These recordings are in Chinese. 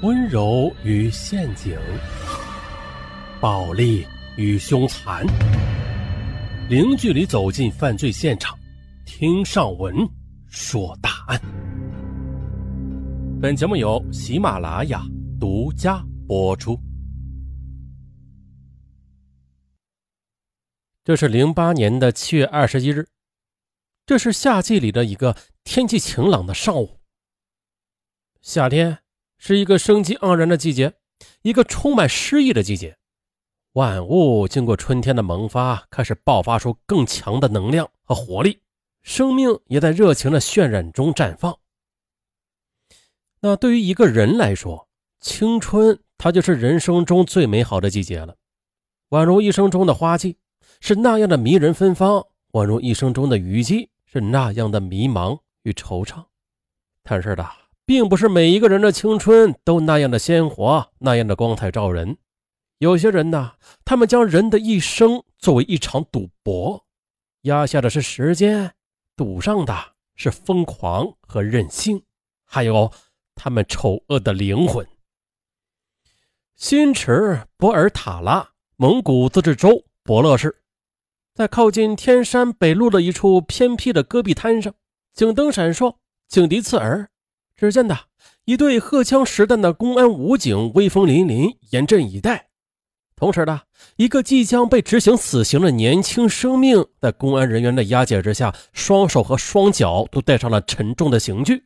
温柔与陷阱，暴力与凶残，零距离走进犯罪现场，听上文说大案。本节目由喜马拉雅独家播出。这是零八年的七月二十一日，这是夏季里的一个天气晴朗的上午。夏天。是一个生机盎然的季节，一个充满诗意的季节。万物经过春天的萌发，开始爆发出更强的能量和活力，生命也在热情的渲染中绽放。那对于一个人来说，青春它就是人生中最美好的季节了，宛如一生中的花季，是那样的迷人芬芳；宛如一生中的雨季，是那样的迷茫与惆怅。但是的。并不是每一个人的青春都那样的鲜活，那样的光彩照人。有些人呢，他们将人的一生作为一场赌博，压下的是时间，赌上的是疯狂和任性，还有他们丑恶的灵魂。新池博尔塔拉，蒙古自治州博乐市，在靠近天山北路的一处偏僻的戈壁滩上，警灯闪烁，警笛刺耳。只见的一队荷枪实弹的公安武警威风凛凛，严阵以待。同时的一个即将被执行死刑的年轻生命，在公安人员的押解之下，双手和双脚都戴上了沉重的刑具。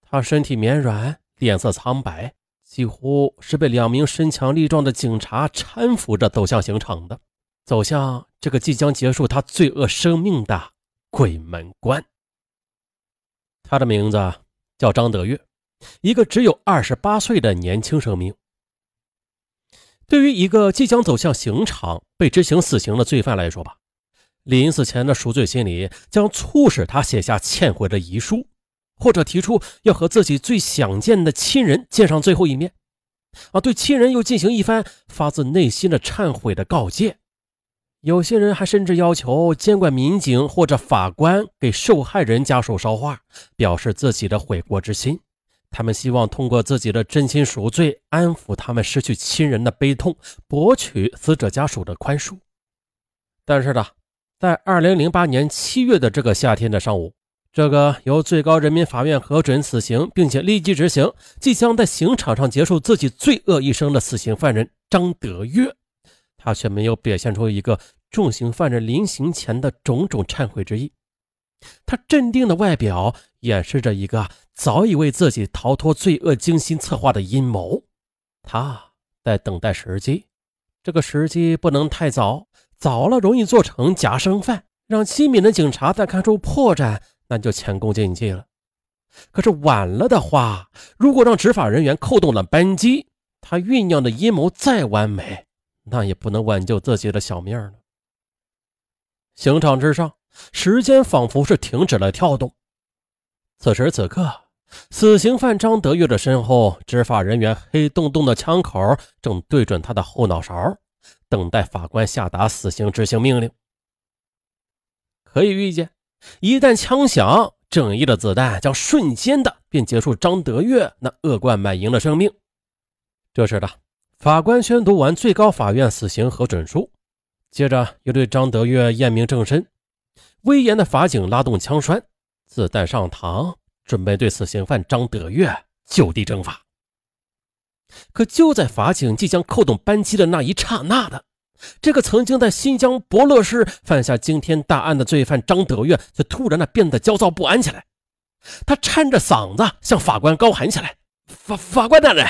他身体绵软，脸色苍白，几乎是被两名身强力壮的警察搀扶着走向刑场的，走向这个即将结束他罪恶生命的鬼门关。他的名字。叫张德月，一个只有二十八岁的年轻生命。对于一个即将走向刑场、被执行死刑的罪犯来说吧，临死前的赎罪心理将促使他写下忏悔的遗书，或者提出要和自己最想见的亲人见上最后一面，啊，对亲人又进行一番发自内心的忏悔的告诫。有些人还甚至要求监管民警或者法官给受害人家属捎话，表示自己的悔过之心。他们希望通过自己的真心赎罪，安抚他们失去亲人的悲痛，博取死者家属的宽恕。但是呢，在二零零八年七月的这个夏天的上午，这个由最高人民法院核准死刑并且立即执行，即将在刑场上结束自己罪恶一生的死刑犯人张德月，他却没有表现出一个。重刑犯人临刑前的种种忏悔之意，他镇定的外表掩饰着一个早已为自己逃脱罪恶精心策划的阴谋。他在等待时机，这个时机不能太早，早了容易做成假生犯，让机敏的警察再看出破绽，那就前功尽弃了。可是晚了的话，如果让执法人员扣动了扳机，他酝酿的阴谋再完美，那也不能挽救自己的小命了。刑场之上，时间仿佛是停止了跳动。此时此刻，死刑犯张德月的身后，执法人员黑洞洞的枪口正对准他的后脑勺，等待法官下达死刑执行命令。可以预见，一旦枪响，正义的子弹将瞬间的便结束张德月那恶贯满盈的生命。这时的法官宣读完最高法院死刑核准书。接着又对张德月验明正身，威严的法警拉动枪栓，子弹上膛，准备对死刑犯张德月就地正法。可就在法警即将扣动扳机的那一刹那的，这个曾经在新疆博乐市犯下惊天大案的罪犯张德月，却突然的变得焦躁不安起来。他颤着嗓子向法官高喊起来：“法法官大人，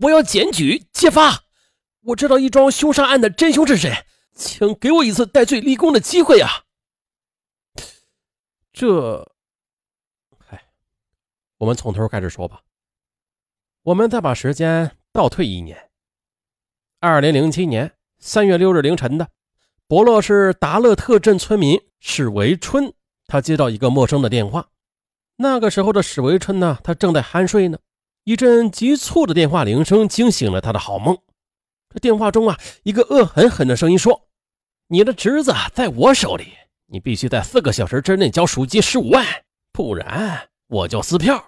我要检举揭发，我知道一桩凶杀案的真凶是谁。”请给我一次戴罪立功的机会啊！这，嗨，我们从头开始说吧。我们再把时间倒退一年，二零零七年三月六日凌晨的，博乐市达勒特镇村民史维春，他接到一个陌生的电话。那个时候的史维春呢，他正在酣睡呢。一阵急促的电话铃声惊醒了他的好梦。这电话中啊，一个恶狠狠的声音说：“你的侄子在我手里，你必须在四个小时之内交赎金十五万，不然我就撕票。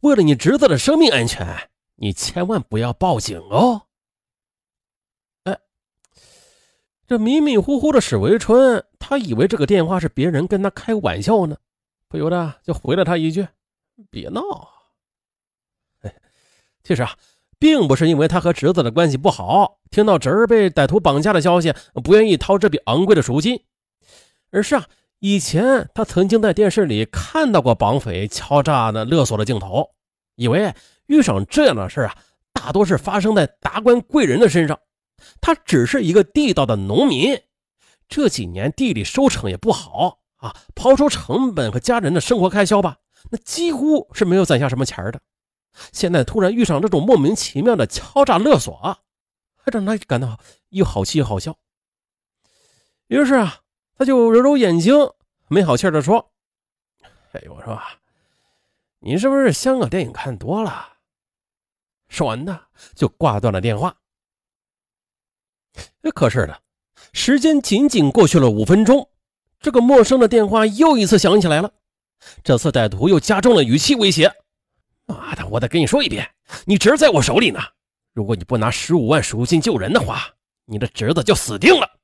为了你侄子的生命安全，你千万不要报警哦。”哎，这迷迷糊糊的史维春，他以为这个电话是别人跟他开玩笑呢，不由得就回了他一句：“别闹。”哎，其实啊，并不是因为他和侄子的关系不好，听到侄儿被歹徒绑架的消息，不愿意掏这笔昂贵的赎金，而是啊。以前他曾经在电视里看到过绑匪敲诈的勒索的镜头，以为遇上这样的事啊，大多是发生在达官贵人的身上。他只是一个地道的农民，这几年地里收成也不好啊，刨除成本和家人的生活开销吧，那几乎是没有攒下什么钱的。现在突然遇上这种莫名其妙的敲诈勒索，还让他感到又好气又好笑。于是啊。他就揉揉眼睛，没好气的说：“哎，我说，你是不是香港电影看多了？”说完呢，就挂断了电话。可是的，时间仅仅过去了五分钟，这个陌生的电话又一次响起来了。这次歹徒又加重了语气威胁：“妈的，我得跟你说一遍，你侄在我手里呢。如果你不拿十五万赎金救人的话，你的侄子就死定了。”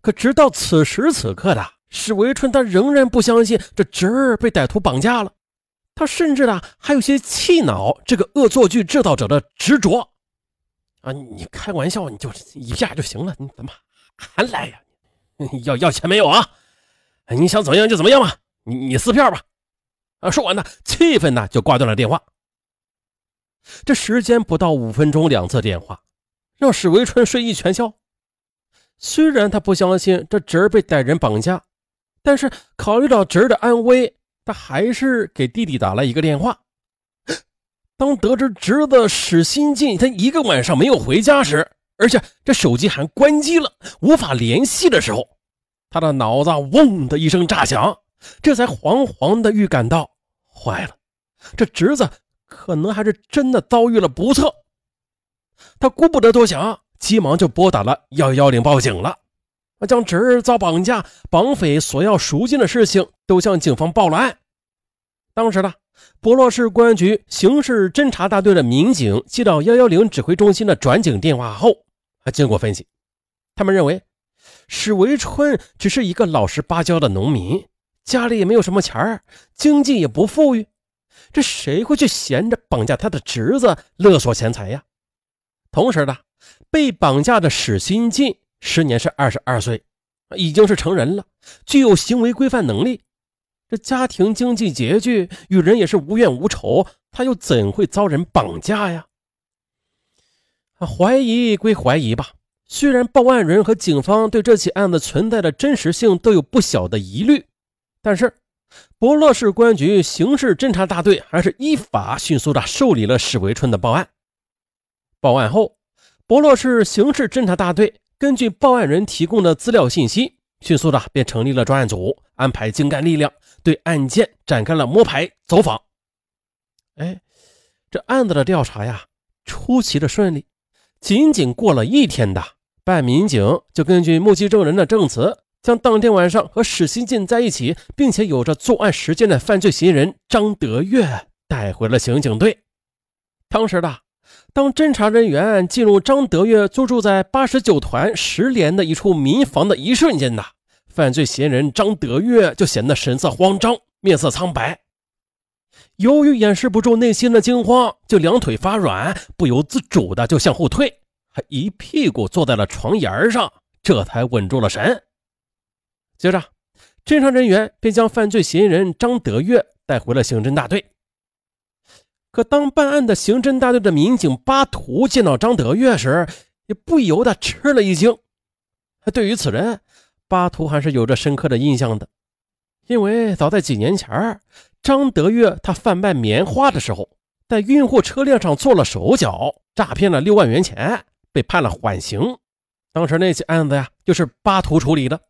可直到此时此刻的史维春，他仍然不相信这侄儿被歹徒绑架了。他甚至呢还有些气恼这个恶作剧制造者的执着。啊，你开玩笑，你就一下就行了，你怎么还来呀？要要钱没有啊？你想怎么样就怎么样吧，你你撕票吧。啊，说完呢，气愤呢就挂断了电话。这时间不到五分钟，两次电话让史维春睡意全消。虽然他不相信这侄儿被歹人绑架，但是考虑到侄儿的安危，他还是给弟弟打了一个电话。当得知侄子史新进他一个晚上没有回家时，而且这手机还关机了，无法联系的时候，他的脑子嗡的一声炸响，这才惶惶的预感到，坏了，这侄子可能还是真的遭遇了不测。他顾不得多想。急忙就拨打了幺幺零报警了，将侄儿遭绑架、绑匪索要赎金的事情都向警方报了案。当时呢，博洛市公安局刑事侦查大队的民警接到幺幺零指挥中心的转警电话后，还经过分析，他们认为史维春只是一个老实巴交的农民，家里也没有什么钱儿，经济也不富裕，这谁会去闲着绑架他的侄子勒索钱财呀？同时呢。被绑架的史新进，时年是二十二岁，已经是成人了，具有行为规范能力。这家庭经济拮据，与人也是无怨无仇，他又怎会遭人绑架呀？怀疑归怀疑吧，虽然报案人和警方对这起案子存在的真实性都有不小的疑虑，但是博乐市公安局刑事侦查大队还是依法迅速的受理了史维春的报案。报案后。博洛市刑事侦查大队根据报案人提供的资料信息，迅速的便成立了专案组，安排精干力量对案件展开了摸排走访。哎，这案子的调查呀，出奇的顺利。仅仅过了一天的，办案民警就根据目击证人的证词，将当天晚上和史新进在一起，并且有着作案时间的犯罪嫌疑人张德月带回了刑警队。当时的。当侦查人员进入张德月租住在八十九团十连的一处民房的一瞬间呢，犯罪嫌疑人张德月就显得神色慌张，面色苍白。由于掩饰不住内心的惊慌，就两腿发软，不由自主的就向后退，还一屁股坐在了床沿上，这才稳住了神。接着，侦查人员便将犯罪嫌疑人张德月带回了刑侦大队。可当办案的刑侦大队的民警巴图见到张德月时，也不由得吃了一惊。对于此人，巴图还是有着深刻的印象的，因为早在几年前，张德月他贩卖棉花的时候，在运货车辆上做了手脚，诈骗了六万元钱，被判了缓刑。当时那起案子呀，就是巴图处理的。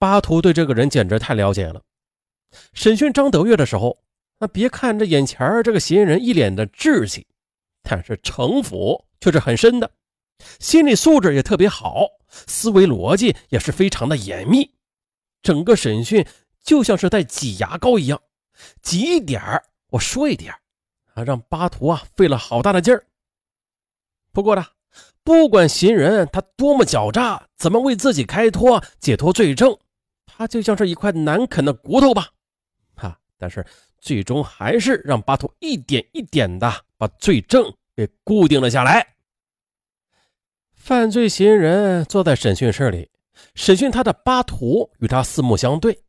巴图对这个人简直太了解了。审讯张德月的时候。那别看这眼前这个嫌疑人一脸的稚气，但是城府却是很深的，心理素质也特别好，思维逻辑也是非常的严密。整个审讯就像是在挤牙膏一样，挤一点我说一点啊，让巴图啊费了好大的劲儿。不过呢，不管行人他多么狡诈，怎么为自己开脱解脱罪证，他就像是一块难啃的骨头吧。哈，但是最终还是让巴图一点一点的把罪证给固定了下来。犯罪嫌疑人坐在审讯室里，审讯他的巴图与他四目相对，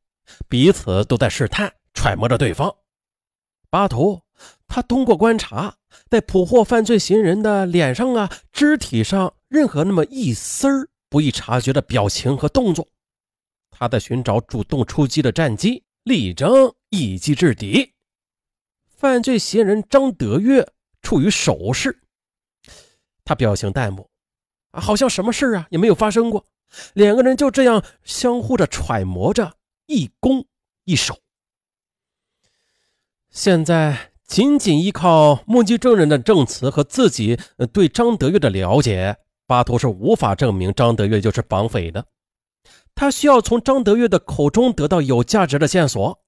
彼此都在试探、揣摩着对方。巴图，他通过观察，在捕获犯罪嫌疑人的脸上啊、肢体上任何那么一丝儿不易察觉的表情和动作，他在寻找主动出击的战机，力争一击制敌。犯罪嫌疑人张德月处于守势，他表情淡漠，啊，好像什么事啊也没有发生过。两个人就这样相互的揣摩着，一攻一守。现在仅仅依靠目击证人的证词和自己对张德月的了解，巴图是无法证明张德月就是绑匪的。他需要从张德月的口中得到有价值的线索，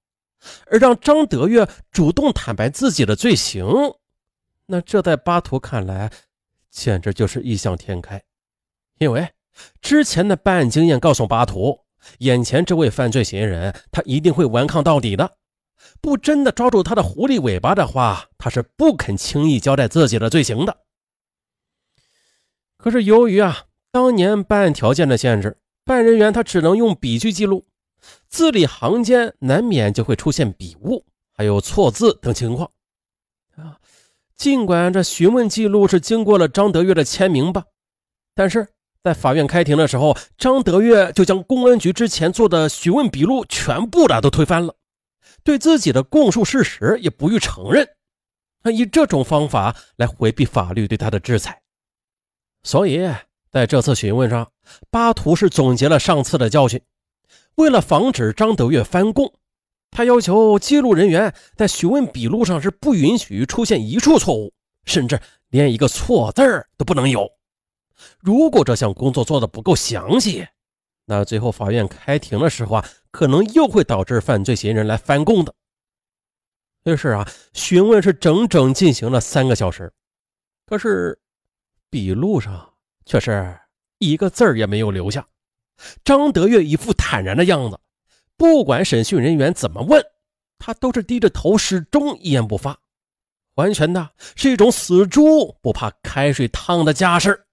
而让张德月主动坦白自己的罪行，那这在巴图看来简直就是异想天开。因为之前的办案经验告诉巴图，眼前这位犯罪嫌疑人他一定会顽抗到底的。不真的抓住他的狐狸尾巴的话，他是不肯轻易交代自己的罪行的。可是由于啊，当年办案条件的限制，办案人员他只能用笔迹记录，字里行间难免就会出现笔误，还有错字等情况。啊，尽管这询问记录是经过了张德月的签名吧，但是在法院开庭的时候，张德月就将公安局之前做的询问笔录全部的都推翻了。对自己的供述事实也不予承认，他以这种方法来回避法律对他的制裁。所以，在这次询问上，巴图是总结了上次的教训。为了防止张德月翻供，他要求记录人员在询问笔录上是不允许出现一处错误，甚至连一个错字都不能有。如果这项工作做的不够详细，那最后法院开庭的时候啊，可能又会导致犯罪嫌疑人来翻供的。于是啊，询问是整整进行了三个小时，可是笔录上却是一个字儿也没有留下。张德月一副坦然的样子，不管审讯人员怎么问，他都是低着头，始终一言不发，完全的是一种死猪不怕开水烫的架势。